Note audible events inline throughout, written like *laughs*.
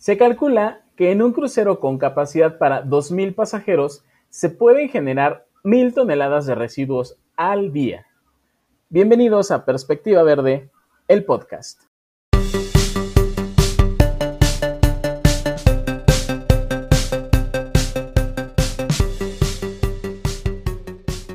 Se calcula que en un crucero con capacidad para 2.000 pasajeros se pueden generar 1.000 toneladas de residuos al día. Bienvenidos a Perspectiva Verde, el podcast.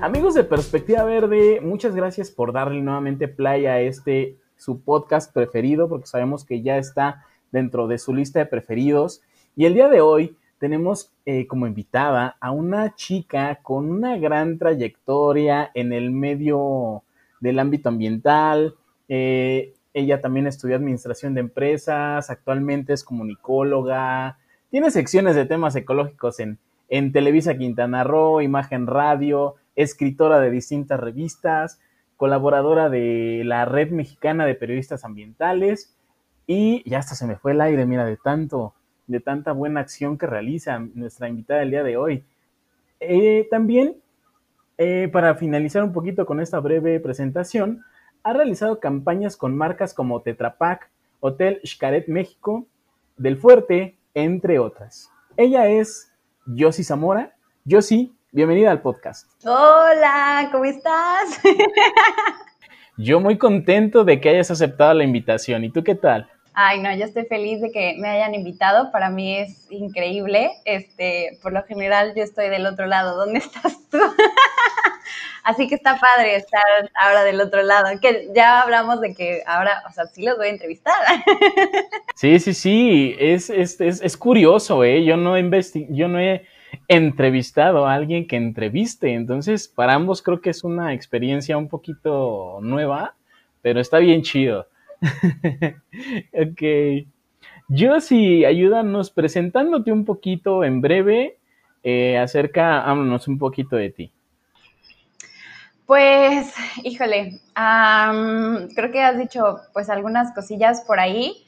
Amigos de Perspectiva Verde, muchas gracias por darle nuevamente play a este su podcast preferido, porque sabemos que ya está dentro de su lista de preferidos. Y el día de hoy tenemos eh, como invitada a una chica con una gran trayectoria en el medio del ámbito ambiental. Eh, ella también estudió administración de empresas, actualmente es comunicóloga, tiene secciones de temas ecológicos en, en Televisa Quintana Roo, Imagen Radio, escritora de distintas revistas, colaboradora de la Red Mexicana de Periodistas Ambientales y ya hasta se me fue el aire, mira, de tanto, de tanta buena acción que realiza nuestra invitada el día de hoy. Eh, también, eh, para finalizar un poquito con esta breve presentación, ha realizado campañas con marcas como Tetra Pak, Hotel Xcaret México, Del Fuerte, entre otras. Ella es Josie Zamora. Josie, bienvenida al podcast. Hola, ¿cómo estás? *laughs* Yo muy contento de que hayas aceptado la invitación. ¿Y tú qué tal? Ay, no, yo estoy feliz de que me hayan invitado. Para mí es increíble. Este, por lo general yo estoy del otro lado. ¿Dónde *laughs* estás tú? Así que está padre estar ahora del otro lado. Que ya hablamos de que ahora, o sea, sí los voy a entrevistar. *laughs* Sí, sí, sí. Es, es, es, es curioso, ¿eh? Yo no, yo no he entrevistado a alguien que entreviste. Entonces, para ambos creo que es una experiencia un poquito nueva, pero está bien chido. *laughs* ok. Yo sí, ayúdanos presentándote un poquito en breve eh, acerca, háblanos un poquito de ti. Pues, híjole, creo que has dicho pues algunas cosillas por ahí.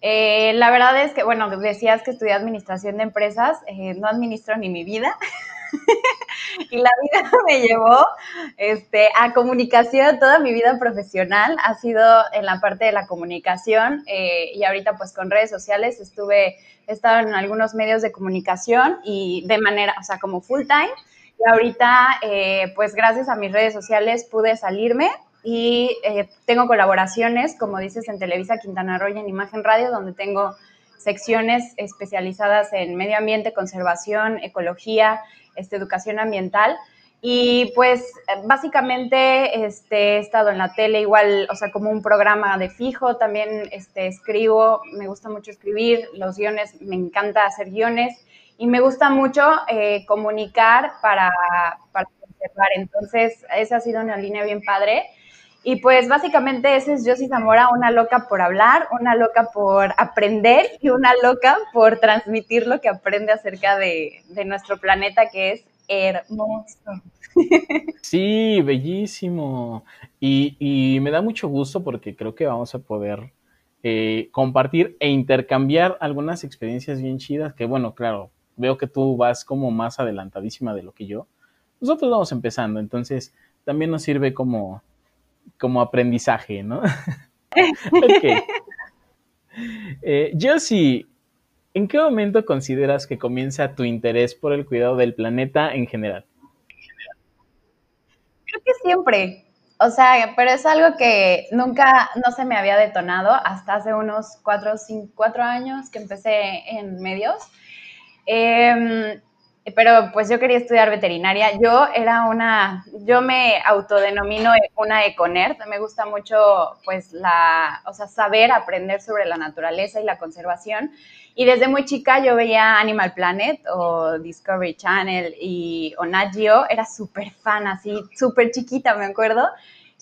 Eh, la verdad es que, bueno, decías que estudié administración de empresas, eh, no administro ni mi vida. *laughs* *laughs* y la vida *laughs* me llevó este, a comunicación, toda mi vida profesional ha sido en la parte de la comunicación eh, y ahorita pues con redes sociales estuve, he estado en algunos medios de comunicación y de manera, o sea, como full time. Y ahorita, eh, pues gracias a mis redes sociales pude salirme y eh, tengo colaboraciones, como dices, en Televisa Quintana Roo y en Imagen Radio, donde tengo secciones especializadas en medio ambiente, conservación, ecología, este, educación ambiental. Y pues básicamente este, he estado en la tele igual, o sea, como un programa de fijo, también este, escribo, me gusta mucho escribir, los guiones, me encanta hacer guiones y me gusta mucho eh, comunicar para, para conservar. Entonces, esa ha sido una línea bien padre. Y pues básicamente ese es Josie Zamora, una loca por hablar, una loca por aprender y una loca por transmitir lo que aprende acerca de, nuestro planeta que es hermoso. *laughs* Sí, bellísimo. Y, me da mucho gusto porque creo que vamos a poder eh, compartir e intercambiar algunas experiencias bien chidas que, bueno, claro, veo que tú vas como más adelantadísima de lo que yo. Nosotros vamos empezando, entonces también nos sirve como como aprendizaje, ¿no? *laughs* ok. Eh, Josie, ¿en qué momento consideras que comienza tu interés por el cuidado del planeta en general? Creo que siempre. O sea, pero es algo que nunca, no se me había detonado hasta hace unos cuatro, cinco, cuatro años que empecé en medios. Eh, pero pues yo quería estudiar veterinaria. Yo era una, yo me autodenomino una econerd, me gusta mucho pues la, o sea, saber aprender sobre la naturaleza y la conservación. Y desde muy chica yo veía Animal Planet o Discovery Channel y o Nat era súper fan, así, súper chiquita, me acuerdo.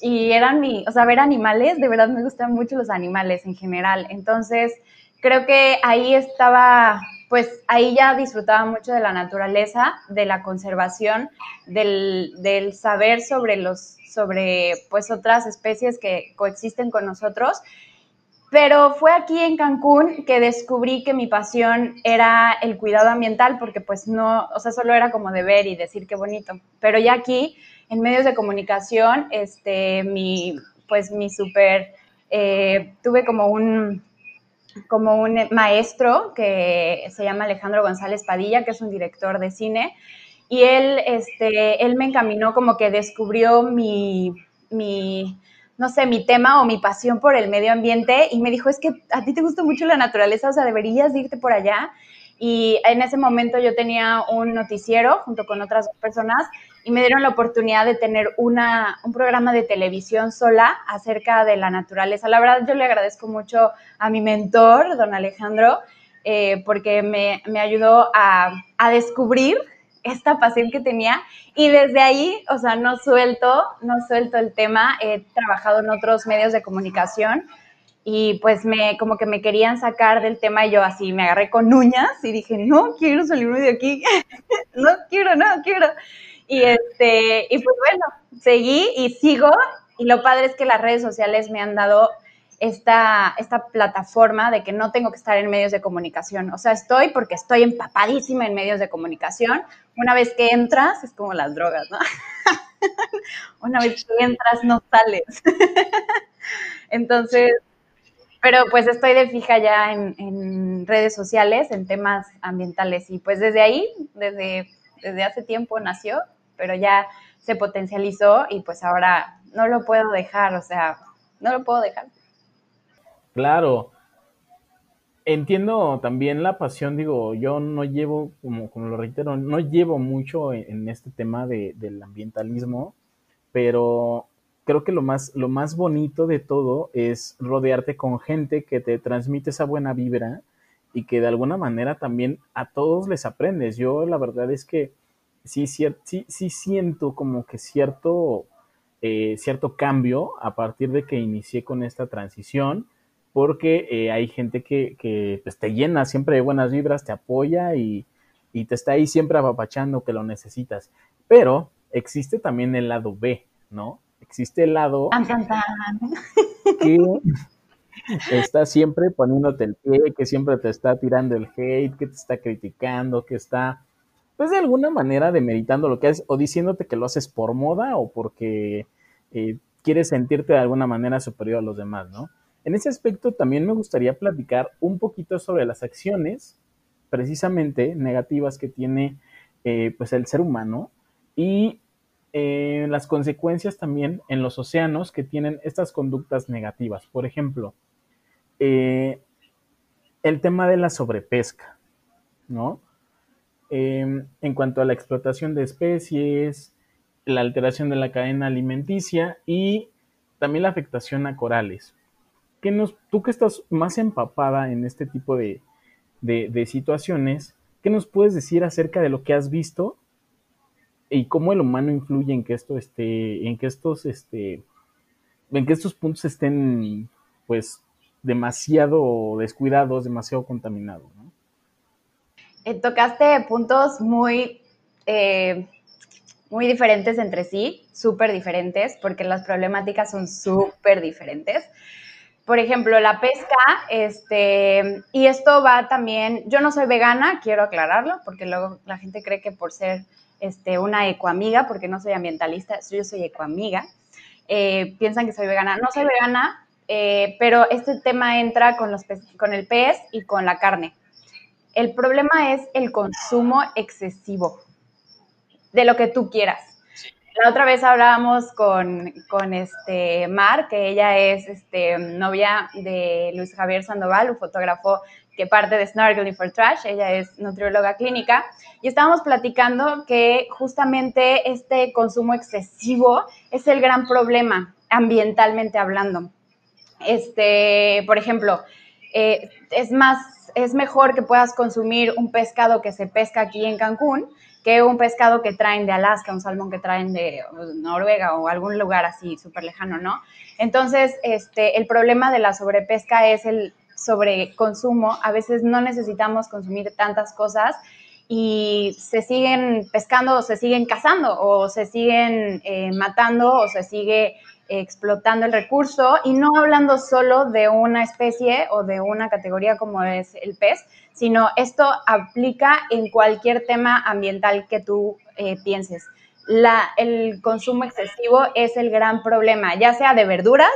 Y eran mi, o sea, ver animales, de verdad me gustan mucho los animales en general. Entonces, creo que ahí estaba pues ahí ya disfrutaba mucho de la naturaleza, de la conservación, del, saber sobre los, sobre pues otras especies que coexisten con nosotros. Pero fue aquí en Cancún que descubrí que mi pasión era el cuidado ambiental, porque pues no, o sea, solo era como de ver y decir qué bonito. Pero ya aquí, en medios de comunicación, este, mi, pues mi súper, eh, tuve como un, como un maestro que se llama Alejandro González Padilla, que es un director de cine, y él, este, él me encaminó como que descubrió mi, mi, no sé, mi tema o mi pasión por el medio ambiente y me dijo, es que a ti te gusta mucho la naturaleza, o sea, deberías irte por allá. Y en ese momento yo tenía un noticiero junto con otras personas y me dieron la oportunidad de tener una, un programa de televisión sola acerca de la naturaleza. La verdad yo le agradezco mucho a mi mentor, don Alejandro, eh, porque me, me ayudó a, a descubrir esta pasión que tenía y desde ahí, o sea, no suelto, no suelto el tema, he trabajado en otros medios de comunicación y pues me como que me querían sacar del tema y yo así me agarré con uñas y dije, "No quiero salirme de aquí. *laughs* no quiero, no quiero." Y este, y pues bueno, seguí y sigo y lo padre es que las redes sociales me han dado esta, esta plataforma de que no tengo que estar en medios de comunicación. O sea, estoy porque estoy empapadísima en medios de comunicación. Una vez que entras, es como las drogas, ¿no? *laughs* Una vez que entras, no sales. *laughs* Entonces, pero pues estoy de fija ya en, en, redes sociales, en temas ambientales. Y pues desde ahí, desde, desde hace tiempo nació, pero ya se potencializó y pues ahora no lo puedo dejar, o sea, no lo puedo dejar. Claro. Entiendo también la pasión, digo, yo no llevo, como, lo reitero, no llevo mucho en, en este tema de, del ambientalismo, pero creo que lo más, lo más bonito de todo es rodearte con gente que te transmite esa buena vibra y que de alguna manera también a todos les aprendes. Yo la verdad es que sí, sí, sí, siento como que cierto, eh, cierto cambio a partir de que inicié con esta transición porque eh, hay gente que, que pues, te llena siempre de buenas vibras, te apoya y, y, te está ahí siempre apapachando que lo necesitas. Pero existe también el lado B, ¿no? Existe el lado que está siempre poniéndote el pie, que siempre te está tirando el hate, que te está criticando, que está, pues de alguna manera demeritando lo que haces o diciéndote que lo haces por moda o porque eh, quieres sentirte de alguna manera superior a los demás, ¿no? En ese aspecto también me gustaría platicar un poquito sobre las acciones precisamente negativas que tiene eh, pues el ser humano y eh, las consecuencias también en los océanos que tienen estas conductas negativas. Por ejemplo, el tema de la sobrepesca, ¿no? Eh, en cuanto a la explotación de especies, la alteración de la cadena alimenticia y también la afectación a corales. ¿Qué nos, tú que estás más empapada en este tipo de, de, de situaciones, ¿qué nos puedes decir acerca de lo que has visto y cómo el humano influye en que esto esté, en que estos, este, en que estos puntos estén, pues, demasiado descuidados, demasiado contaminados, ¿no? Eh, tocaste puntos muy, eh, muy diferentes entre sí, súper diferentes, porque las problemáticas son súper diferentes. Por ejemplo, la pesca, este, y esto va también, yo no soy vegana, quiero aclararlo, porque luego la gente cree que por ser este, una ecoamiga, porque no soy ambientalista, yo soy ecoamiga. Eh, piensan que soy vegana. No soy vegana, eh, pero este tema entra con, los con el pez y con la carne. El problema es el consumo excesivo de lo que tú quieras. La otra vez hablábamos con, con este Mar, que ella es este, novia de Luis Javier Sandoval, un fotógrafo que parte de Snorkeling for Trash, ella es nutrióloga clínica, y estábamos platicando que justamente este consumo excesivo es el gran problema ambientalmente hablando. Este, por ejemplo, eh, es más, es mejor que puedas consumir un pescado que se pesca aquí en Cancún que un pescado que traen de Alaska, un salmón que traen de Noruega o algún lugar así súper lejano, ¿no? Entonces, este, el problema de la sobrepesca es el sobreconsumo. A veces no necesitamos consumir tantas cosas y se siguen pescando se siguen cazando o se siguen eh, matando o se sigue explotando el recurso y no hablando solo de una especie o de una categoría como es el pez, sino esto aplica en cualquier tema ambiental que tú eh, pienses. La, el consumo excesivo es el gran problema, ya sea de verduras,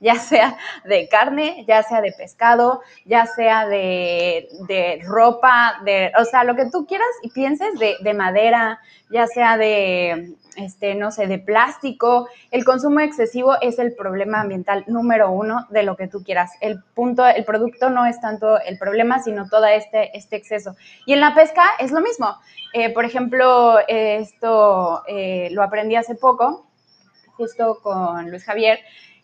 ya sea de carne, ya sea de pescado, ya sea de, ropa, de, o sea, lo que tú quieras y pienses de, de madera, ya sea de, este, no sé, de plástico. El consumo excesivo es el problema ambiental número uno de lo que tú quieras. El punto, el producto no es tanto el problema, sino todo este, este exceso. Y en la pesca es lo mismo. Eh, por ejemplo, esto eh, lo aprendí hace poco, justo con Luis Javier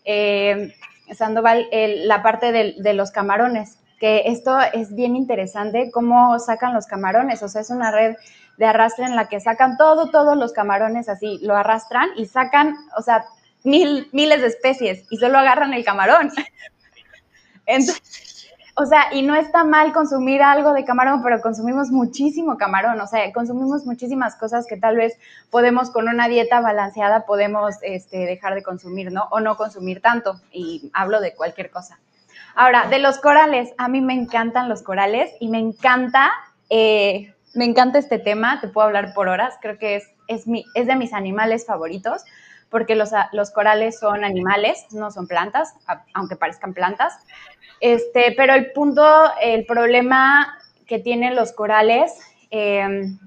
eh, Sandoval, la parte de, de los camarones que esto es bien interesante, cómo sacan los camarones, o sea, es una red de arrastre en la que sacan todo, todos los camarones así, lo arrastran y sacan, o sea, mil, miles de especies y solo agarran el camarón. *laughs* o sea, y no está mal consumir algo de camarón, pero consumimos muchísimo camarón, o sea, consumimos muchísimas cosas que tal vez podemos con una dieta balanceada podemos este, dejar de consumir, ¿no? O no consumir tanto, y hablo de cualquier cosa. Ahora, de los corales, a mí me encantan los corales y me encanta eh, me encanta este tema, te puedo hablar por horas, creo que es, es, mi, es de mis animales favoritos, porque los, los, corales son animales, no son plantas, aunque parezcan plantas. Este, pero el punto, el problema que tienen los corales em,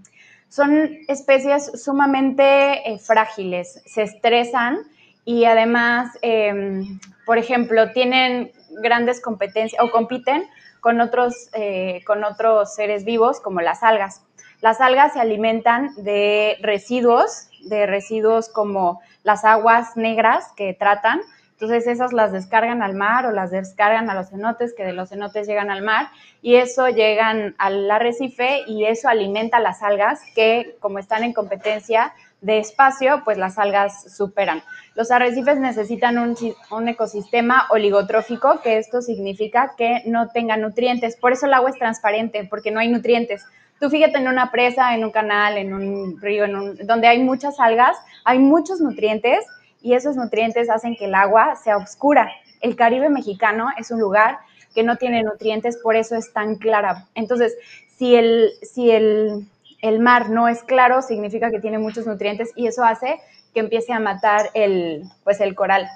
son especies sumamente eh, frágiles, se estresan y además, em, por ejemplo, tienen grandes competencias o compiten con otros, eh, con otros seres vivos como las algas. Las algas se alimentan de residuos, de residuos como las aguas negras que tratan. Entonces esas las descargan al mar o las descargan a los cenotes, que de los cenotes llegan al mar y eso llegan al arrecife y eso alimenta las algas que como están en competencia de espacio, pues las algas superan. Los arrecifes necesitan un, ecosistema oligotrófico, que esto significa que no tenga nutrientes. Por eso el agua es transparente, porque no hay nutrientes. Tú fíjate en una presa, en un canal, en un río, en donde hay muchas algas, hay muchos nutrientes y esos nutrientes hacen que el agua sea oscura. El Caribe mexicano es un lugar que no tiene nutrientes, por eso es tan clara. Entonces, si el, si el el mar no es claro, significa que tiene muchos nutrientes y eso hace que empiece a matar el, pues el coral.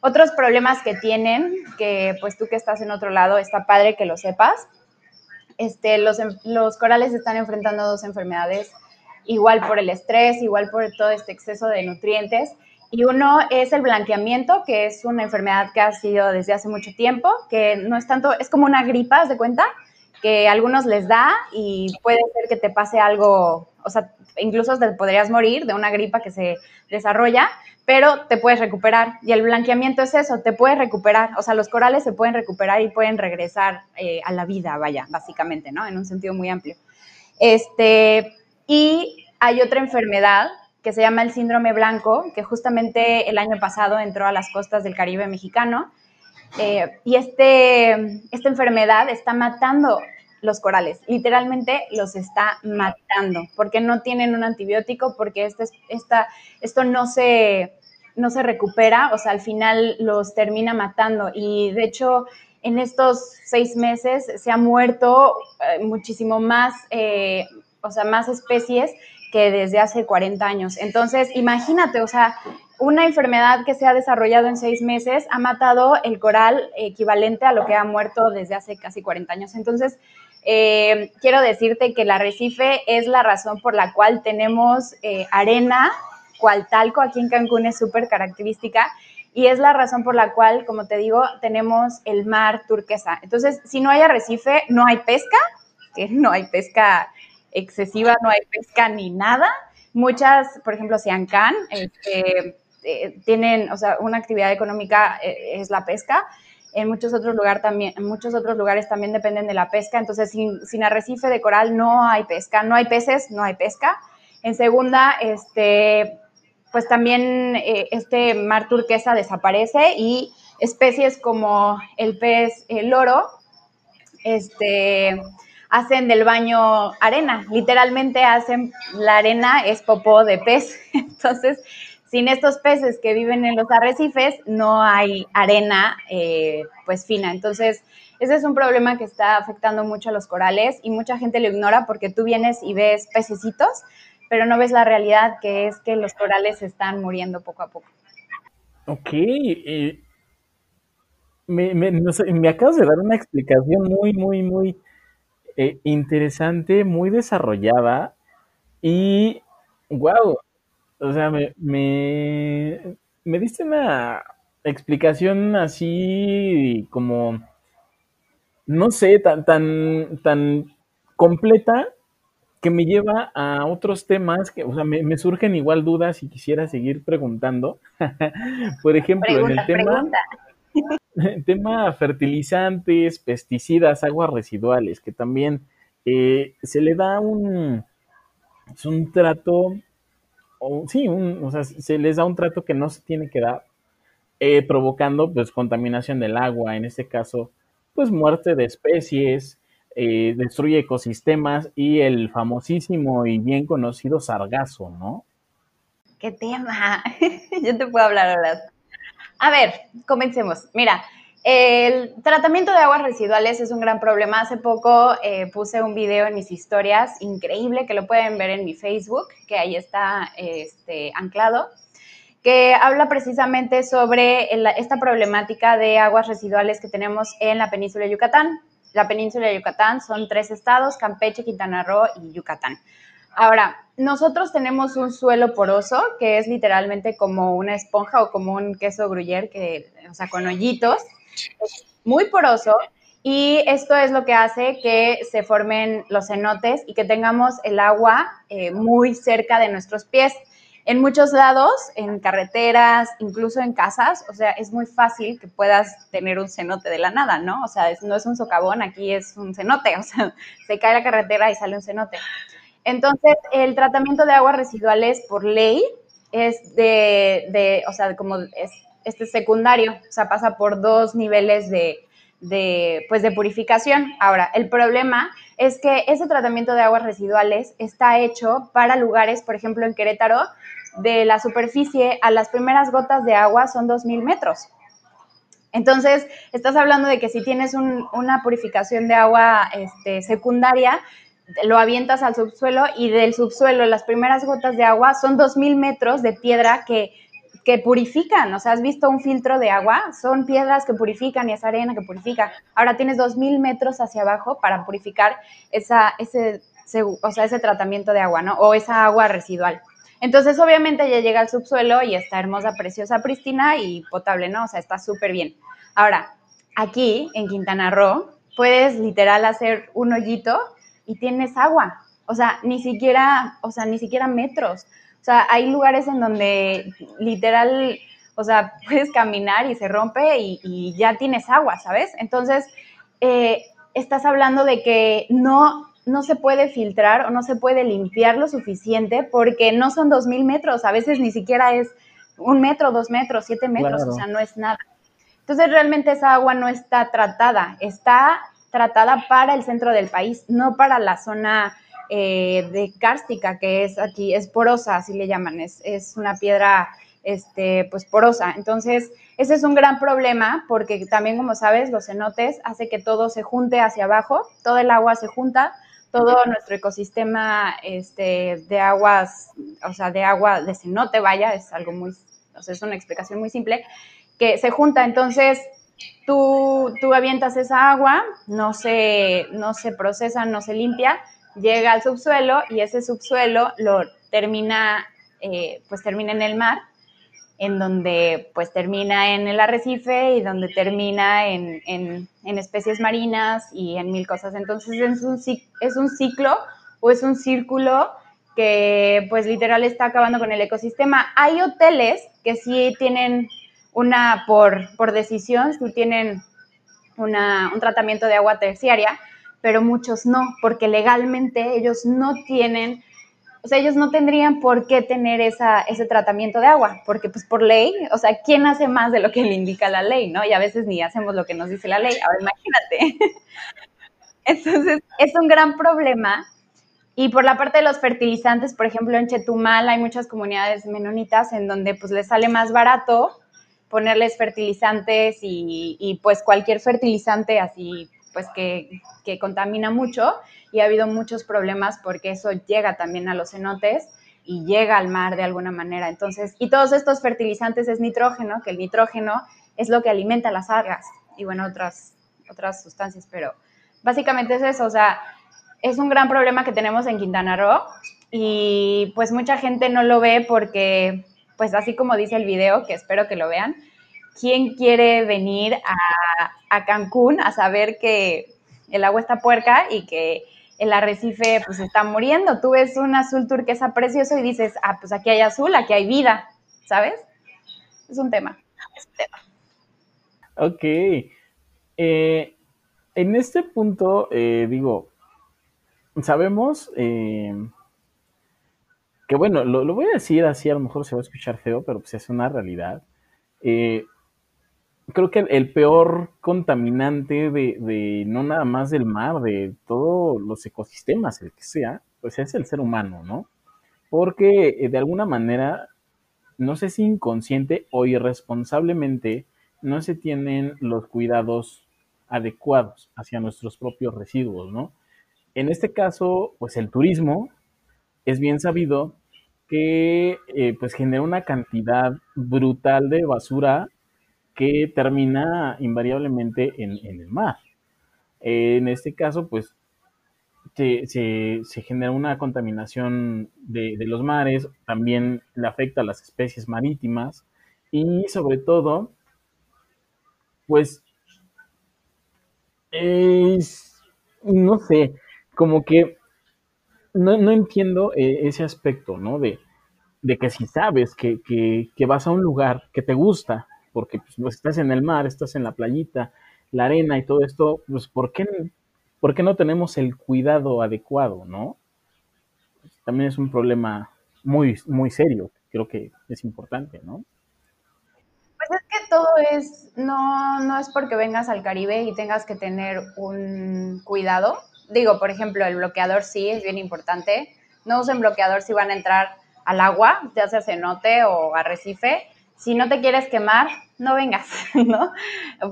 Otros problemas que tienen, que pues tú que estás en otro lado, está padre que lo sepas. Este, los, corales están enfrentando dos enfermedades, igual por el estrés, igual por todo este exceso de nutrientes. Y uno es el blanqueamiento, que es una enfermedad que ha sido desde hace mucho tiempo, que no es tanto, es como una gripa, de cuenta? que algunos les da y puede ser que te pase algo, o sea, incluso te podrías morir de una gripa que se desarrolla, pero te puedes recuperar. Y el blanqueamiento es eso, te puedes recuperar. O sea, los corales se pueden recuperar y pueden regresar eh, a la vida, vaya, básicamente, ¿no? En un sentido muy amplio. Este, y hay otra enfermedad que se llama el síndrome blanco, que justamente el año pasado entró a las costas del Caribe mexicano. Eh, y este, esta enfermedad está matando los corales. Literalmente los está matando porque no tienen un antibiótico, porque este, esto no se, no se recupera, o sea, al final los termina matando. Y de hecho, en estos seis meses se ha muerto eh, muchísimo más, eh, o sea, más especies que desde hace 40 años. Entonces, imagínate, o sea, una enfermedad que se ha desarrollado en seis meses ha matado el coral equivalente a lo que ha muerto desde hace casi 40 años. Entonces, eh, quiero decirte que el arrecife es la razón por la cual tenemos eh, arena, cual talco aquí en Cancún es súper característica, y es la razón por la cual, como te digo, tenemos el mar turquesa. Entonces, si no hay arrecife, no hay pesca, que *laughs* no hay pesca excesiva, no hay pesca ni nada. Muchas, por ejemplo, Siancán, este, eh, tienen, o sea, una actividad económica es la pesca, en muchos otros, lugar también, en muchos otros lugares también dependen de la pesca, entonces sin, arrecife de coral no hay pesca, no hay peces, no hay pesca. En segunda, este, pues también eh, este mar turquesa desaparece y especies como el pez el loro este, hacen del baño arena, literalmente hacen, la arena es popó de pez, *laughs* entonces sin estos peces que viven en los arrecifes, no hay arena eh, pues fina. Entonces, ese es un problema que está afectando mucho a los corales y mucha gente lo ignora porque tú vienes y ves pececitos, pero no ves la realidad que es que los corales están muriendo poco a poco. Ok, me, me, acabas de dar una explicación muy, muy, muy eh, interesante, muy desarrollada y, wow, o sea, me, me, me diste una explicación así como, no sé, tan, tan, tan completa que me lleva a otros temas que, o sea, me, surgen igual dudas y quisiera seguir preguntando. *laughs* Por ejemplo, en el tema, *laughs* tema fertilizantes, pesticidas, aguas residuales, que también eh, se le da un, es un trato, o, sí, un, o sea, se les da un trato que no se tiene que dar, eh, provocando pues contaminación del agua, en este caso, pues muerte de especies, eh, destruye ecosistemas y el famosísimo y bien conocido sargazo, ¿no? ¿Qué tema? *laughs* Yo te puedo hablar ahora. A ver, comencemos. Mira, el tratamiento de aguas residuales es un gran problema. Hace poco eh, puse un video en mis historias, increíble, que lo pueden ver en mi Facebook, que ahí está este, anclado, que habla precisamente sobre esta problemática de aguas residuales que tenemos en la península de Yucatán la península de Yucatán son tres estados, Campeche, Quintana Roo y Yucatán. Ahora, nosotros tenemos un suelo poroso que es literalmente como una esponja o como un queso gruyere, que, o sea, con hoyitos, muy poroso. Y esto es lo que hace que se formen los cenotes y que tengamos el agua eh, muy cerca de nuestros pies en muchos lados, en carreteras, incluso en casas, o sea, es muy fácil que puedas tener un cenote de la nada, ¿no? O sea, no es un socavón, aquí es un cenote, *laughs* o sea, se cae la carretera y sale un cenote. Entonces, el tratamiento de aguas residuales por ley es de, o sea, como es este secundario, o sea, pasa por dos niveles de, de, pues de purificación. Ahora, el problema es que ese tratamiento de aguas residuales está hecho para lugares, por ejemplo, en Querétaro, de la superficie a las primeras gotas de agua son 2.000 metros. Entonces, estás hablando de que si tienes una purificación de agua este, secundaria, lo avientas al subsuelo y del subsuelo las primeras gotas de agua son 2.000 metros de piedra que que purifican, o sea, has visto un filtro de agua, son piedras que purifican y esa arena que purifica. Ahora tienes 2.000 metros hacia abajo para purificar esa, ese, o sea, ese tratamiento de agua, ¿no? O esa agua residual. Entonces, obviamente ya llega al subsuelo y está hermosa, preciosa, prístina y potable, ¿no? O sea, está súper bien. Ahora, aquí en Quintana Roo, puedes literal hacer un hoyito y tienes agua. O sea, ni siquiera, o sea, ni siquiera metros. O sea, hay lugares en donde literal, o sea, *laughs* puedes caminar y se rompe y, ya tienes agua, ¿sabes? Entonces, eh, estás hablando de que no, no se puede filtrar o no se puede limpiar lo suficiente porque no son dos mil metros, a veces ni siquiera es un metro, dos metros, siete metros, o sea, no es nada. Entonces, realmente esa agua no está tratada, está tratada para el centro del país, no para la zona eh, de cárstica, que es aquí, es porosa, así le llaman, es, es una piedra este, pues porosa. Entonces, ese es un gran problema porque también, como sabes, los cenotes hace que todo se junte hacia abajo, todo el agua se junta, todo nuestro ecosistema este, de aguas, o sea, de agua de cenote, vaya, es algo muy, o sea, es una explicación muy simple, que se junta. Entonces, tú, tú avientas esa agua, no se, no se procesa, no se limpia, llega al subsuelo y ese subsuelo lo termina, eh, pues termina en el mar, en donde pues termina en el arrecife y donde termina en, en, especies marinas y en mil cosas. Entonces es un, es un ciclo o es un círculo que pues literal está acabando con el ecosistema. Hay hoteles que sí tienen una, por, por decisión, sí tienen una, un tratamiento de agua terciaria, pero muchos no, porque legalmente ellos no tienen, o sea, ellos no tendrían por qué tener esa, ese tratamiento de agua, porque pues por ley, o sea, ¿quién hace más de lo que le indica la ley, no? Y a veces ni hacemos lo que nos dice la ley, ahora imagínate. *laughs* Entonces, es un gran problema. Y por la parte de los fertilizantes, por ejemplo, en Chetumal hay muchas comunidades menonitas en donde pues les sale más barato ponerles fertilizantes y, y pues cualquier fertilizante así pues que, contamina mucho y ha habido muchos problemas porque eso llega también a los cenotes y llega al mar de alguna manera. Entonces, y todos estos fertilizantes es nitrógeno, que el nitrógeno es lo que alimenta las algas. y bueno, otras, otras sustancias, pero básicamente es eso, o sea, es un gran problema que tenemos en Quintana Roo y pues mucha gente no lo ve porque, pues así como dice el video, que espero que lo vean, ¿quién quiere venir a, a Cancún a saber que el agua está puerca y que el arrecife pues está muriendo? Tú ves un azul turquesa precioso y dices, ah, pues aquí hay azul, aquí hay vida, ¿sabes? Es un tema. Es un tema. Ok. Eh, en este punto, eh, digo, sabemos eh, que, bueno, lo, voy a decir así, a lo mejor se va a escuchar feo, pero pues es una realidad. Creo que el, peor contaminante de, no nada más del mar, de todos los ecosistemas, el que sea, pues es el ser humano, ¿no? Porque de alguna manera, no sé si inconsciente o irresponsablemente, no se tienen los cuidados adecuados hacia nuestros propios residuos, ¿no? En este caso, pues el turismo es bien sabido que eh, pues genera una cantidad brutal de basura que termina invariablemente en, el mar. en este caso, pues se, genera una contaminación de, de, los mares, también le afecta a las especies marítimas y sobre todo pues es, no sé, como que no, entiendo eh, ese aspecto, ¿no? De, que si sabes que, vas a un lugar que te gusta, porque pues, estás en el mar, estás en la playita, la arena y todo esto, pues ¿por qué, ¿por qué no tenemos el cuidado adecuado, ¿no? También es un problema muy, muy serio, creo que es importante, ¿no? Pues es que todo es, no, no es porque vengas al Caribe y tengas que tener un cuidado. Digo, por ejemplo, el bloqueador sí es bien importante. No usen bloqueador si van a entrar al agua, ya sea cenote o arrecife. Si no te quieres quemar, no vengas, *laughs* ¿no?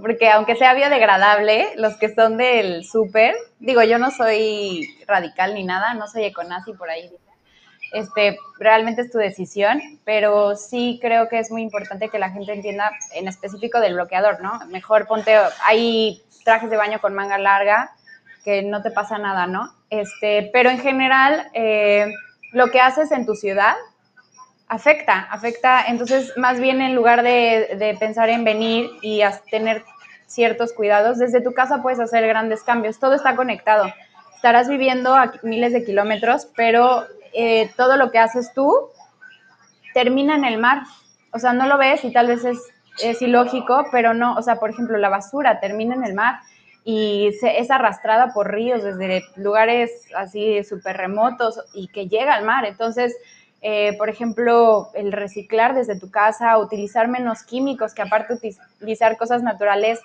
Porque aunque sea biodegradable, los que son del súper, digo, yo no soy radical ni nada, no soy econazi por ahí, este, realmente es tu decisión, pero sí creo que es muy importante que la gente entienda en específico del bloqueador, ¿no? Mejor ponte, hay trajes de baño con manga larga que no te pasa nada, ¿no? Este, pero en general, eh, lo que haces en tu ciudad afecta, afecta, entonces más bien en lugar de, de pensar en venir y tener ciertos cuidados, desde tu casa puedes hacer grandes cambios, todo está conectado estarás viviendo a miles de kilómetros, pero eh, todo lo que haces tú termina en el mar. O sea, no lo ves y tal vez es, es ilógico, pero no, o sea, por ejemplo, la basura termina en el mar y se, es arrastrada por ríos desde lugares así súper remotos y que llega al mar. Entonces, eh, por ejemplo, el reciclar desde tu casa, utilizar menos químicos, que aparte utilizar cosas naturales,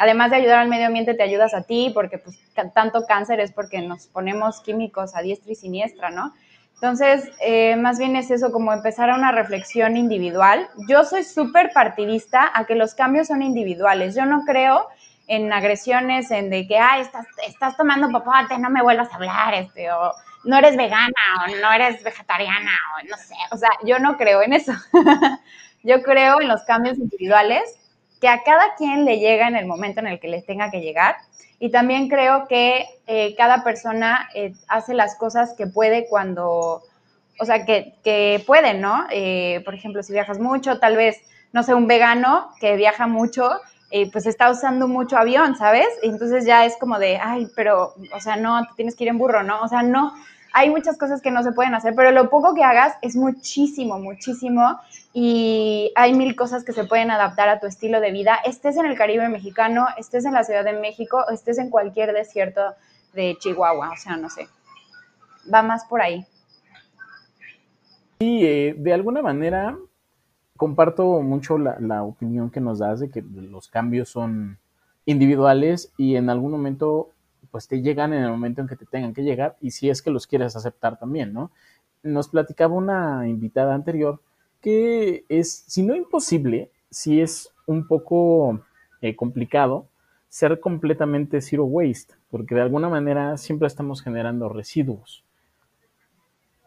además de ayudar al medio ambiente, te ayudas a ti, porque pues tanto cáncer es porque nos ponemos químicos a diestra y siniestra, ¿no? Entonces, eh, más bien es eso, como empezar a una reflexión individual. Yo soy súper partidista a que los cambios son individuales. Yo no creo en agresiones, en de que, ay, estás, estás tomando popote, no me vuelvas a hablar, este, o no eres vegana, o no eres vegetariana, o no sé. O sea, yo no creo en eso. *laughs* yo creo en los cambios individuales que a cada quien le llega en el momento en el que les tenga que llegar y también creo que eh, cada persona eh, hace las cosas que puede cuando, o sea, que, que puede, ¿no? Eh, por ejemplo, si viajas mucho, tal vez, no sé, un vegano que viaja mucho, pues está usando mucho avión, ¿sabes? Y entonces ya es como de, ay, pero, o sea, no, tienes que ir en burro, ¿no? O sea, no, hay muchas cosas que no se pueden hacer, pero lo poco que hagas es muchísimo, muchísimo y hay mil cosas que se pueden adaptar a tu estilo de vida, estés en el Caribe mexicano, estés en la Ciudad de México, estés en cualquier desierto de Chihuahua, o sea, no sé, va más por ahí. Sí, eh, de alguna manera comparto mucho la, la opinión que nos das de que los cambios son individuales y en algún momento pues te llegan en el momento en que te tengan que llegar y si es que los quieres aceptar también, ¿no? Nos platicaba una invitada anterior que es, si no imposible, si es un poco eh, complicado ser completamente zero waste, porque de alguna manera siempre estamos generando residuos.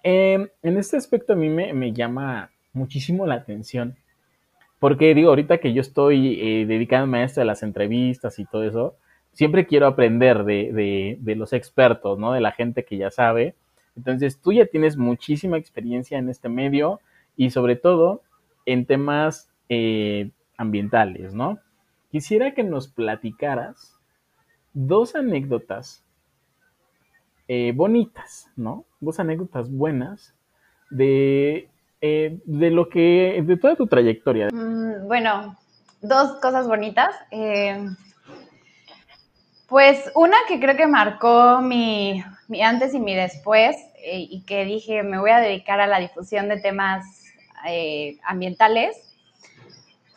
Em, en este aspecto a mí me, llama muchísimo la atención Porque digo, ahorita que yo estoy eh, dedicándome a esto de las entrevistas y todo eso, siempre quiero aprender de, de, los expertos, ¿no? De la gente que ya sabe. Entonces, tú ya tienes muchísima experiencia en este medio y sobre todo en temas eh, ambientales, ¿no? Quisiera que nos platicaras dos anécdotas eh, bonitas, ¿no? Dos anécdotas buenas de, eh, de lo que, de toda tu trayectoria. Mm, bueno, dos cosas bonitas. Pues una que creo que marcó mi, mi antes y mi después y que dije me voy a dedicar a la difusión de temas ambientales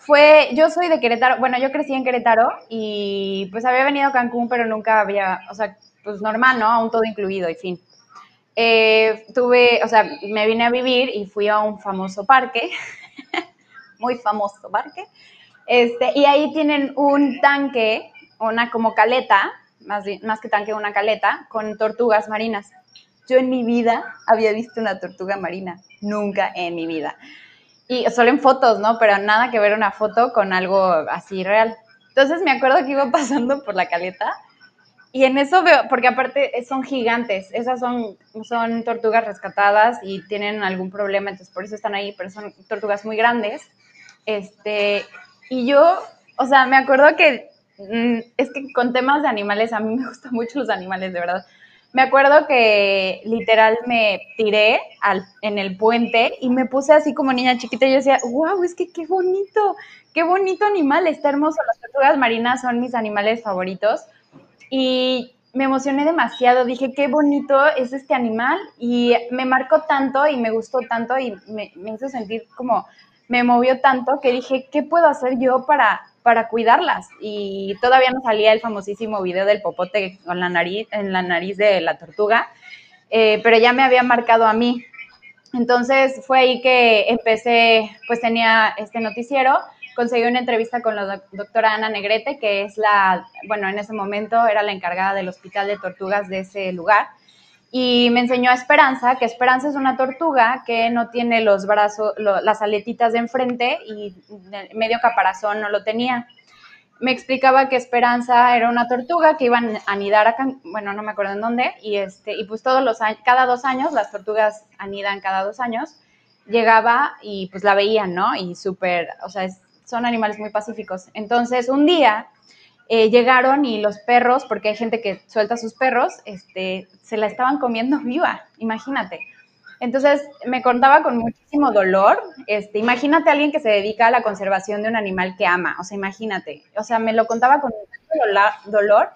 fue, yo soy de Querétaro, bueno, yo crecí en Querétaro y pues había venido a Cancún, pero nunca había, o sea, pues normal, ¿no? Aún todo incluido y fin. Eh, tuve, o sea, me vine a vivir y fui a un famoso parque, *laughs* muy famoso parque, este, y ahí tienen un tanque, una como caleta, más, más que tanque, una caleta, con tortugas marinas. Yo en mi vida había visto una tortuga marina, nunca en mi vida. Y solo en fotos, ¿no? Pero nada que ver una foto con algo así real. Entonces me acuerdo que iba *laughs* pasando por la caleta y en eso veo, porque aparte son gigantes, esas son, son tortugas rescatadas y tienen algún problema, entonces por eso están ahí, pero son tortugas muy grandes. Este, y yo, o sea, me acuerdo que es que con temas de animales, a mí me gustan mucho los animales, de verdad. Me acuerdo que literal me tiré al, en el puente y me puse así como niña chiquita y yo decía, wow, es que qué bonito, qué bonito animal, está hermoso. Las tortugas marinas son mis animales favoritos y me emocioné demasiado, dije, qué bonito es este animal y me marcó tanto y me gustó tanto y me, me hizo sentir como, me movió tanto que dije, ¿qué puedo hacer yo para para cuidarlas. Y todavía no salía el famosísimo video del popote con la nariz, en la nariz de la tortuga, eh, pero ya me había marcado a mí. Entonces fue ahí que empecé, pues tenía este noticiero, conseguí una entrevista con la doctora Ana Negrete, que es la, bueno, en ese momento era la encargada del hospital de tortugas de ese lugar y me enseñó a Esperanza, que Esperanza es una tortuga que no tiene los brazos, las aletitas de enfrente y medio caparazón no lo tenía. Me explicaba que Esperanza era una tortuga que iban a anidar acá, bueno, no me acuerdo en dónde, y, este, y pues todos los años, cada dos años, las tortugas anidan cada dos años, llegaba y pues la veían, ¿no? Y súper, o sea, son animales muy pacíficos. Entonces, un día eh, llegaron y los perros, porque hay gente que suelta a sus perros, este, se la estaban comiendo *laughs* viva, imagínate. Entonces me contaba con muchísimo dolor, este, imagínate a alguien que se dedica a la conservación de un animal que ama, o sea, imagínate, o sea, me lo contaba con mucho dolor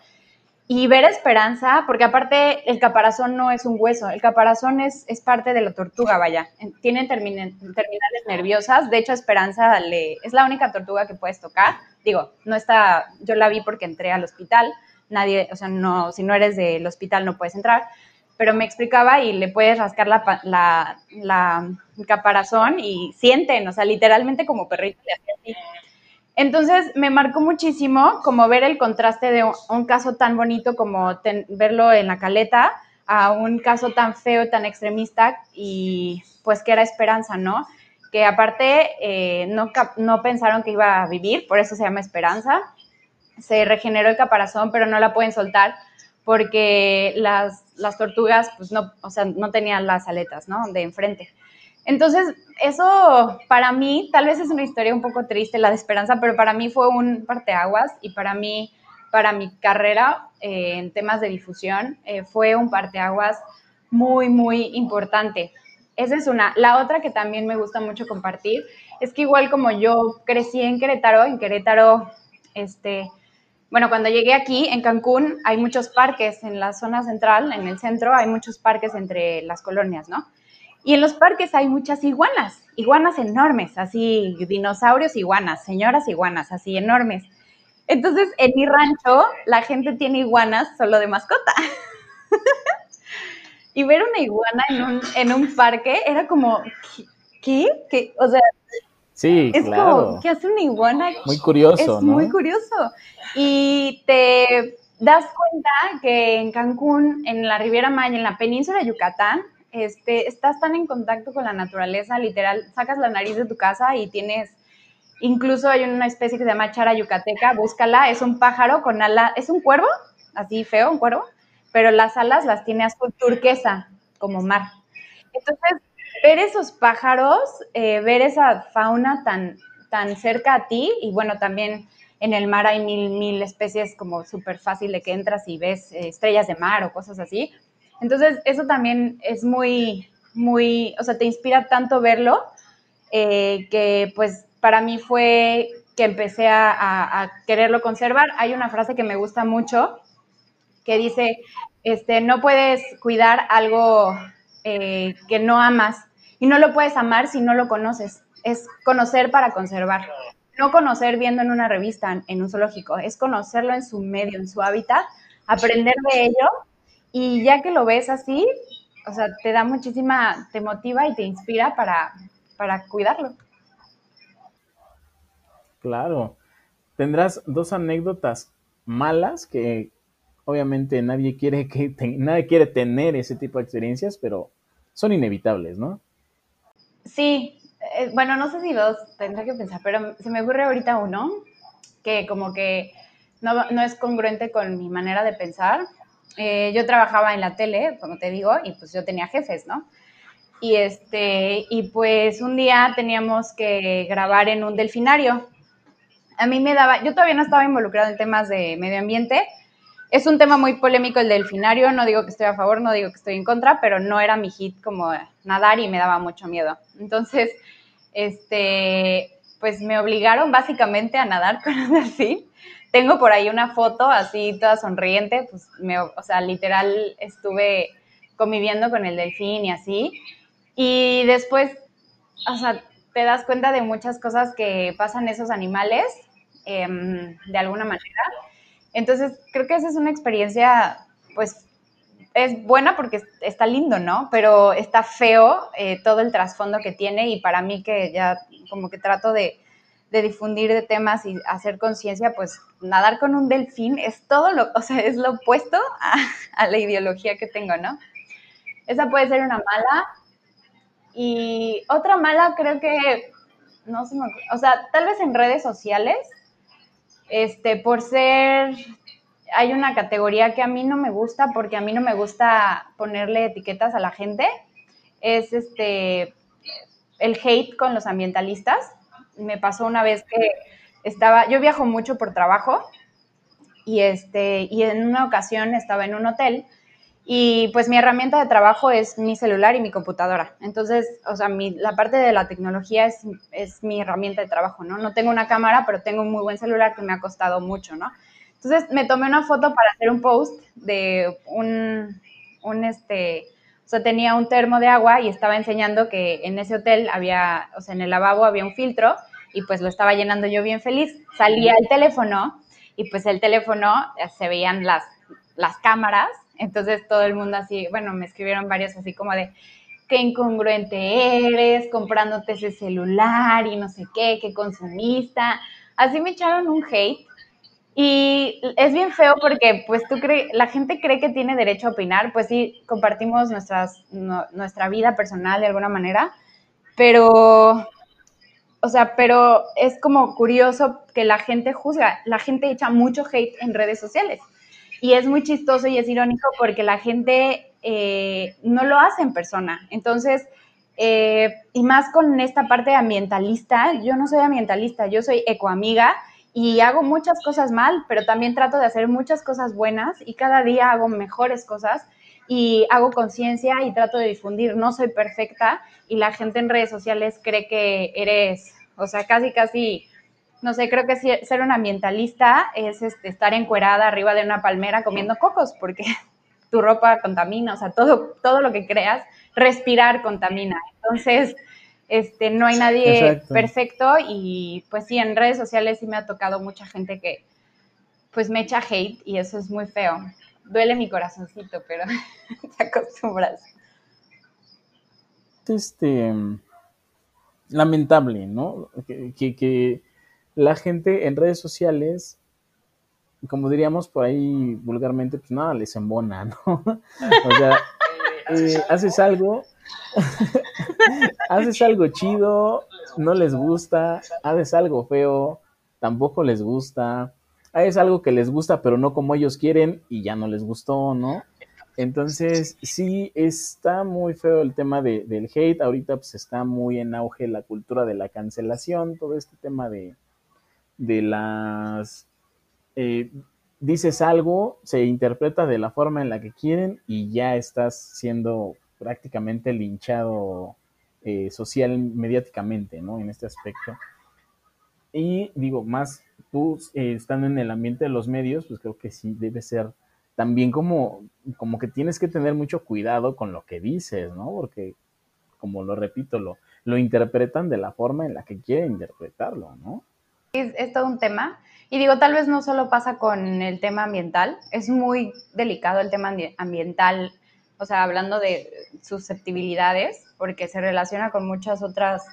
y ver esperanza, porque aparte el caparazón no es un hueso, el caparazón es, es parte de la tortuga, vaya, tiene terminales nerviosas, de hecho esperanza es la única tortuga que puedes tocar, digo, no está, yo la vi porque entré al hospital, nadie, o sea, no, si no eres del hospital no puedes entrar, pero me explicaba y le puedes rascar la, la, caparazón y sienten, o sea, literalmente como perrito le así. Entonces me marcó muchísimo como ver el contraste de un, caso tan bonito como verlo en la caleta a un caso tan feo, tan extremista y pues que era esperanza, ¿no? Aparte eh, no, no pensaron que iba a vivir, por eso se llama esperanza. Se regeneró el caparazón, pero no la pueden soltar porque las, las tortugas pues no, o sea, no tenían las aletas, ¿no? De enfrente. Entonces, eso para mí, tal vez es una historia un poco triste, la de esperanza, pero para mí fue un parteaguas y para mí, para mi carrera eh, en temas de difusión, eh, fue un parteaguas muy, muy importante. Esa es una. La otra que también me gusta mucho compartir es que igual como yo crecí en Querétaro, en Querétaro, este, bueno, cuando llegué aquí, en Cancún, hay muchos parques en la zona central, en el centro, hay muchos parques entre las colonias, ¿no? Y en los parques hay muchas iguanas, iguanas enormes, así dinosaurios iguanas, señoras iguanas, así enormes. Entonces, en mi rancho, la gente tiene iguanas solo de mascota. *laughs* y ver una iguana en un, en un parque era como, ¿qué? ¿Qué? O sea, sí, es como, ¿qué hace una iguana? Muy curioso, es muy curioso. Y te das cuenta que en Cancún, en la Riviera Maya, en la península de Yucatán, este, estás tan en contacto con la naturaleza, literal, sacas la nariz de tu casa y tienes Incluso hay una especie que se llama chara yucateca, búscala, es un pájaro con ala, es un cuervo, así feo, un cuervo, pero las alas las tiene azul turquesa, como mar. Entonces, ver esos pájaros, eh, ver esa fauna tan, tan cerca a ti, y bueno, también en el mar hay mil, mil especies como súper fácil de que entras y ves eh, estrellas de mar o cosas así. Entonces, eso también es muy, muy, o sea, te inspira tanto verlo eh, que pues para mí fue que empecé a, quererlo conservar. Hay una frase que me gusta mucho que dice, este, no puedes cuidar algo eh, que no amas y no lo puedes amar si no lo conoces. Es conocer para conservar. No conocer viendo en una revista, en un zoológico, es conocerlo en su medio, en su hábitat, aprender de ello y ya que lo ves así, o sea, te da muchísima, te motiva y te inspira para, para cuidarlo. Claro. Tendrás dos anécdotas malas que obviamente nadie quiere que *laughs* nadie quiere tener ese tipo de experiencias, pero son inevitables, ¿no? Sí, eh, bueno, no sé si dos, tendré que pensar, pero se me ocurre ahorita uno que como que no, no es congruente con mi manera de pensar, eh, yo trabajaba en la tele, como te digo, y pues yo tenía jefes, ¿no? Y, este, y pues un día teníamos que grabar en un delfinario. A mí me daba, yo todavía no estaba involucrado en temas de medio ambiente. Es un tema muy polémico el delfinario, no digo que estoy a favor, no digo que estoy en contra, pero no era mi hit como nadar y me daba mucho miedo. Entonces, este, pues me obligaron básicamente a nadar *laughs* con un delfín tengo por ahí una foto así toda sonriente, pues me, o sea, literal estuve conviviendo con el delfín y así. Y después, o sea, te das cuenta de muchas cosas que pasan esos animales, em, de alguna manera. Entonces, creo que esa es una experiencia, pues, es buena porque está lindo, ¿no? Pero está feo eh, todo el trasfondo que tiene y para mí que ya como que trato de de difundir de temas y hacer conciencia, pues nadar con un delfín es todo lo, o sea, es lo opuesto a, la ideología que tengo, ¿no? Esa puede ser una mala. Y otra mala creo que, no se me o sea, tal vez en redes sociales, este, por ser, hay una categoría que a mí no me gusta porque a mí no me gusta ponerle etiquetas a la gente, es este, el hate con los ambientalistas. Me pasó una vez que estaba, yo viajo mucho por trabajo y, este, y en una ocasión estaba en un hotel y pues mi herramienta de trabajo es mi celular y mi computadora. Entonces, o sea, la parte de la tecnología es, es, mi herramienta de trabajo, ¿no? No tengo una cámara, pero tengo un muy buen celular que me ha costado mucho, ¿no? Entonces me tomé una foto para hacer un post de un, un este, o sea, tenía un termo de agua y estaba enseñando que en ese hotel había, o sea, en el lavabo había un filtro y pues lo estaba llenando yo bien feliz. Salía el teléfono y pues el teléfono eh, se veían las, las cámaras, entonces todo el mundo así, bueno, me escribieron varios así como de, qué incongruente eres comprándote ese celular y no sé qué, qué consumista. Así me echaron un hate y es bien feo porque pues tú crees, la gente cree que tiene derecho a opinar, pues sí, compartimos nuestra vida personal de alguna manera, pero, o sea, pero es como curioso que la gente juzga, la gente echa mucho hate en redes sociales. Y es muy chistoso y es irónico porque la gente eh, no lo hace en persona. Entonces, eh, y más con esta parte ambientalista, yo no soy ambientalista, yo soy ecoamiga y hago muchas cosas mal, pero también trato de hacer muchas cosas buenas y cada día hago mejores cosas y hago conciencia y trato de difundir. No soy perfecta y la gente en redes sociales cree que eres, o sea, casi, casi, no sé, creo que ser un ambientalista es este, estar encuerada arriba de una palmera comiendo cocos porque *laughs* tu ropa contamina, o sea, todo, todo lo que creas, respirar contamina. Entonces, este, no hay nadie perfecto y pues sí, en redes sociales sí me ha tocado mucha gente que pues me echa hate y eso es muy feo. Duele mi corazoncito, pero *laughs* te acostumbras. Este, lamentable, ¿no? Que, que, la gente en redes sociales, como diríamos por ahí vulgarmente, pues nada, les embona, ¿no? *laughs* o sea, eh, haces algo *laughs* haces algo chido, no les gusta, haces algo feo, tampoco les gusta, haces algo que les gusta pero no como ellos quieren y ya no les gustó, ¿no? Entonces, sí, está muy feo el tema de, del hate. Ahorita pues está muy en auge la cultura de la cancelación, todo este tema de, de las... Eh, dices algo, se interpreta de la forma en la que quieren y ya estás siendo prácticamente linchado eh, social, mediáticamente, ¿no? En este aspecto. Y digo, más tú eh, estando en el ambiente de los medios, pues creo que sí debe ser también como, como que tienes que tener mucho cuidado con lo que dices, ¿no? Porque, como lo repito, lo, lo interpretan de la forma en la que quieren interpretarlo, ¿no? Es, todo un tema. Y digo, tal vez no solo pasa con el tema ambiental, es muy delicado el tema ambiental, o sea, hablando de susceptibilidades, porque se relaciona con muchas otras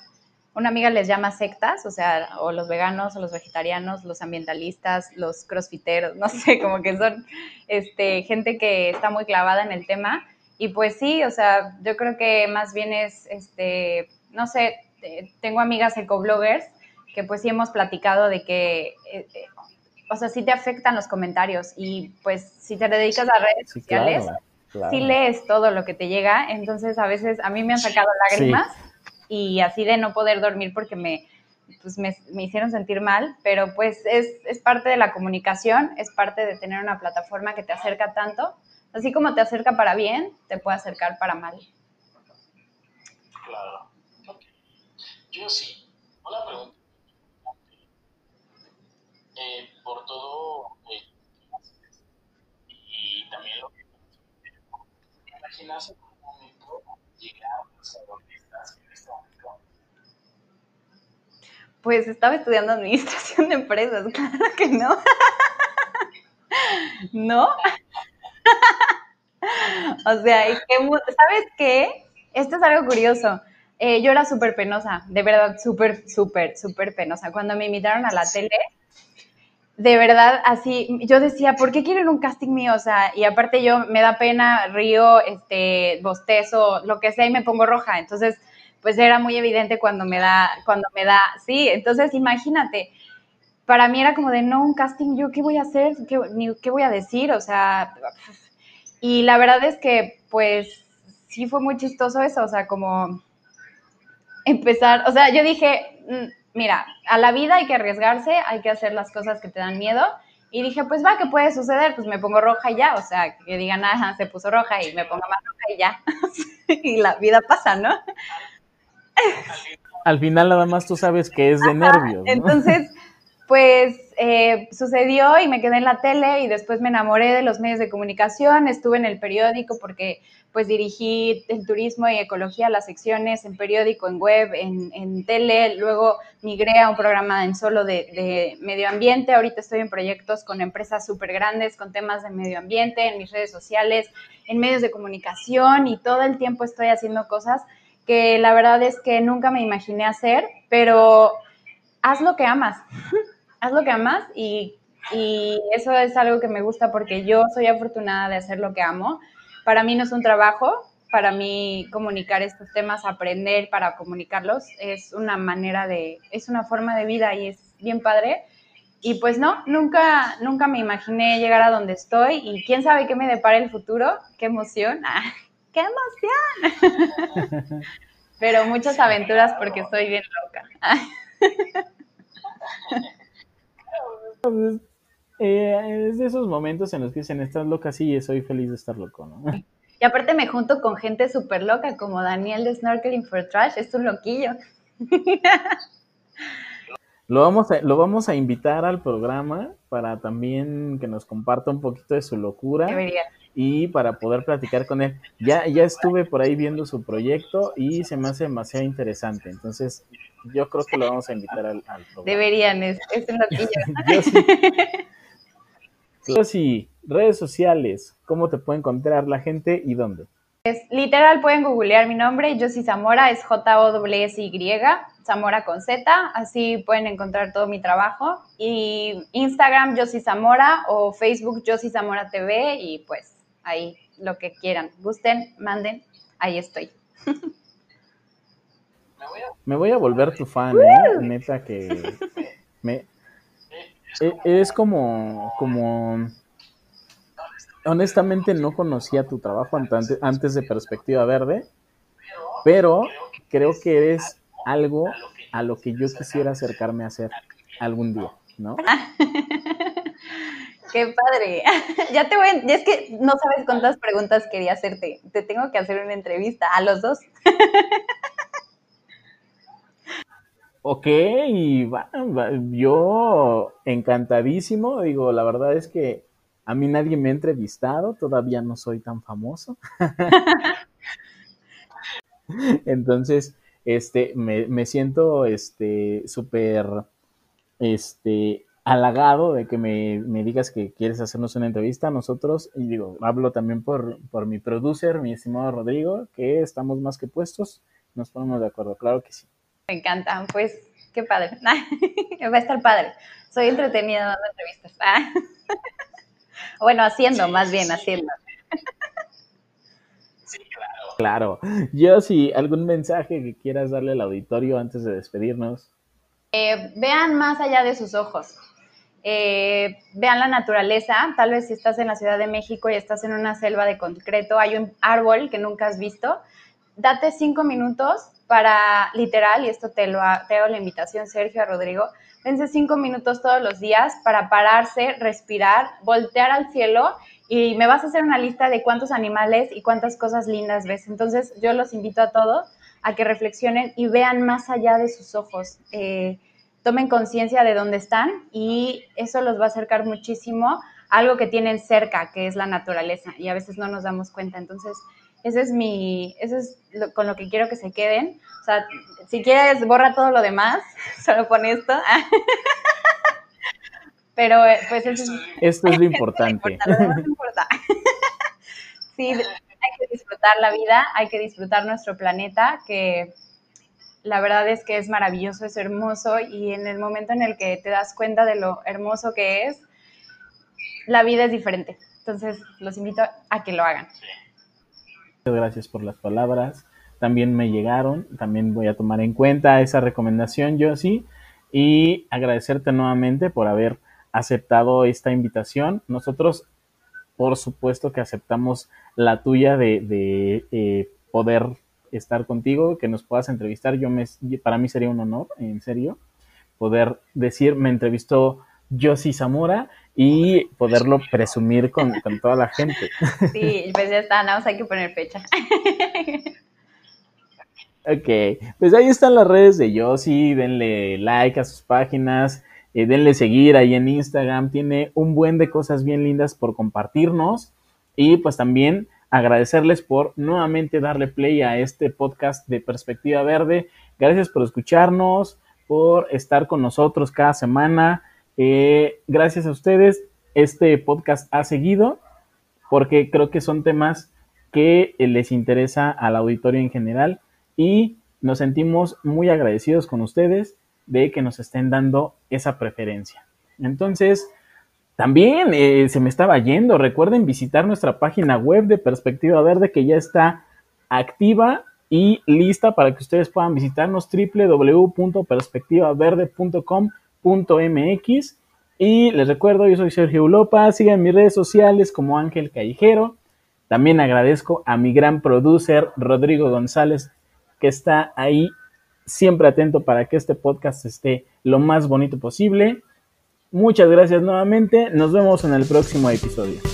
una amiga les llama sectas, o sea, o los veganos, o los vegetarianos, los ambientalistas, los crossfiteros, *laughs* no sé, como que son este, gente que está muy clavada en el tema. Y pues sí, o sea, yo creo que más bien es, este, no sé, tengo amigas ecobloggers que pues sí hemos platicado de que, eh, eh, o sea, sí te afectan los comentarios y pues si te dedicas a redes sociales, sí lees todo lo que te llega, entonces a veces a mí me han sacado lágrimas y así de no poder dormir porque me, pues me, hicieron sentir mal, pero pues es, es, parte de la comunicación, es parte de tener una plataforma que te acerca tanto, así como te acerca para bien, te puede acercar para mal. Claro. Yo sí, una pregunta. Eh, por todo eh, y también lo que imaginas un momento llegar a donde estás pues estaba estudiando administración de empresas, *laughs* claro que no. *laughs* ¿No? *laughs* o sea, ¿sabes qué? Esto es algo curioso. Eh, yo era súper penosa, de verdad, súper, súper, súper penosa. Cuando me invitaron a la tele, de verdad, así, yo decía, ¿por qué quieren un casting mío? O sea, y aparte yo me da pena, río, este, bostezo, lo que sea, y me pongo roja. Entonces, pues era muy evidente cuando me da, cuando me da, sí, entonces imagínate, para mí era como de, no, un casting, ¿yo qué voy a hacer? ¿Qué, qué voy a decir? O sea, y la verdad es que, pues, sí fue muy chistoso eso, o sea, como empezar, o sea, yo dije, mm, mira, a la vida hay que arriesgarse, hay que hacer las cosas que te dan miedo. Y dije, pues va, ¿qué puede suceder? Pues me pongo roja y ya, o sea, que digan, ah, se puso roja y me pongo más roja y ya. *laughs* y la vida pasa, ¿no? Al final nada más tú sabes que es de nervios. Entonces, pues eh, sucedió y me quedé en la tele y después me enamoré de los medios de comunicación, estuve en el periódico porque pues dirigí el turismo y ecología, las secciones en periódico, en web, en, tele, luego migré a un programa en solo de, de medio ambiente, ahorita estoy en proyectos con empresas súper grandes, con temas de medio ambiente, en mis redes sociales, en medios de comunicación y todo el tiempo estoy haciendo cosas que la verdad es que nunca me imaginé hacer, pero haz lo que amas, *laughs* haz lo que amas y, y, eso es algo que me gusta porque yo soy afortunada de hacer lo que amo. Para mí no es un trabajo, para mí comunicar estos temas, aprender para comunicarlos, es una manera de, es una forma de vida y es bien padre. Y pues no, nunca, nunca me imaginé llegar a donde estoy y quién sabe qué me depara el futuro, qué emoción. ¡Qué emoción! *laughs* Pero muchas aventuras porque estoy bien loca. *laughs* Eh, es de esos momentos en los que dicen, estás loca, sí, soy feliz de estar loco, ¿no? Y aparte me junto con gente súper loca, como Daniel de Snorkeling for Trash, es un loquillo. *laughs* Lo vamos, a, lo vamos a invitar al programa para también que nos comparta un poquito de su locura. Debería y para poder platicar con él. Ya, ya estuve por ahí viendo su proyecto y se me hace demasiado interesante. Entonces, yo creo que lo vamos a invitar al, programa. Deberían, es, es *laughs* yo sí. Redes sociales, ¿cómo te puede encontrar la gente y dónde? Es literal, pueden googlear mi nombre, Josie Zamora, es J-O-S-Y, Zamora con Z, así pueden encontrar todo mi trabajo. Y Instagram, Josie Zamora, o Facebook, Josie Zamora TV, y pues ahí lo que quieran. Gusten, manden, ahí estoy. *laughs* Me voy a volver tu fan, ¿eh? Neta que... *laughs* Me, es como, como... Honestamente no conocía tu trabajo antes, antes de Perspectiva Verde, pero creo que eres algo a lo que yo quisiera acercarme a hacer algún día, ¿no? *laughs* Qué padre. *laughs* Ya te voy, es que no sabes cuántas preguntas quería hacerte. Te tengo que hacer una entrevista a los dos. *laughs* Ok, yo encantadísimo. Digo, la verdad es que a mí nadie me ha entrevistado, todavía no soy tan famoso. *laughs* Entonces, este, me, me siento, este, súper, este, halagado de que me, digas que quieres hacernos una entrevista a nosotros. Y digo, hablo también por, por mi producer, mi estimado Rodrigo, que estamos más que puestos. Nos ponemos de acuerdo, claro que sí. Me encantan, pues qué padre. *laughs* Va a estar padre. Soy entretenida dando entrevistas. *laughs* bueno, haciendo, más bien, haciendo. Sí, claro. Claro. Yo, si algún mensaje que quieras darle al auditorio antes de despedirnos. Eh, vean más allá de sus ojos. Eh, vean la naturaleza, tal vez si estás en la Ciudad de México y estás en una selva de concreto, hay un árbol que nunca has visto, date cinco minutos para, literal, y esto te lo te hago la invitación, Sergio, a Rodrigo, dense cinco minutos todos los días para pararse, respirar, voltear al cielo y me vas a hacer una lista de cuántos animales y cuántas cosas lindas ves. Entonces yo los invito a todos a que reflexionen y vean más allá de sus ojos. Eh, tomen conciencia de dónde están y eso los va a acercar muchísimo a algo que tienen cerca, que es la naturaleza, y a veces no nos damos cuenta. Entonces, ese es mi, eso es con lo que quiero que se queden. O sea, si quieres, borra todo lo demás, *laughs* solo pon esto. *laughs* Pero, eh, pues eso es, esto es lo importante. *laughs* sí, hay que disfrutar la vida, hay que disfrutar nuestro planeta, que la verdad es que es maravilloso, es hermoso y en el momento en el que te das cuenta de lo hermoso que es, la vida es diferente. Entonces, los invito a que lo hagan. Gracias por las palabras. También me llegaron, también voy a tomar en cuenta esa recomendación, yo sí, y agradecerte nuevamente por haber aceptado esta invitación. Nosotros, por supuesto que aceptamos la tuya de, eh, poder estar contigo, que nos puedas entrevistar. Yo me, para mí sería un honor, en serio, poder decir, me entrevistó Josie Zamora y poderlo presumir con, toda la gente. Sí, pues ya está, nada más hay que poner fecha. Ok, pues ahí están las redes de Josie, denle like a sus páginas, eh, denle seguir ahí en Instagram, tiene un buen de cosas bien lindas por compartirnos y pues también agradecerles por nuevamente darle play a este podcast de Perspectiva Verde. Gracias por escucharnos, por estar con nosotros cada semana. Eh, gracias a ustedes, este podcast ha seguido porque creo que son temas que les interesa al auditorio en general y nos sentimos muy agradecidos con ustedes de que nos estén dando esa preferencia. Entonces, también eh, se me estaba yendo. Recuerden visitar nuestra página web de Perspectiva Verde que ya está activa y lista para que ustedes puedan visitarnos www.perspectivaverde.com.mx. Y les recuerdo, yo soy Sergio Ulopa, sigan mis redes sociales como Ángel Callejero. También agradezco a mi gran producer Rodrigo González que está ahí siempre atento para que este podcast esté lo más bonito posible. Muchas gracias nuevamente. Nos vemos en el próximo episodio.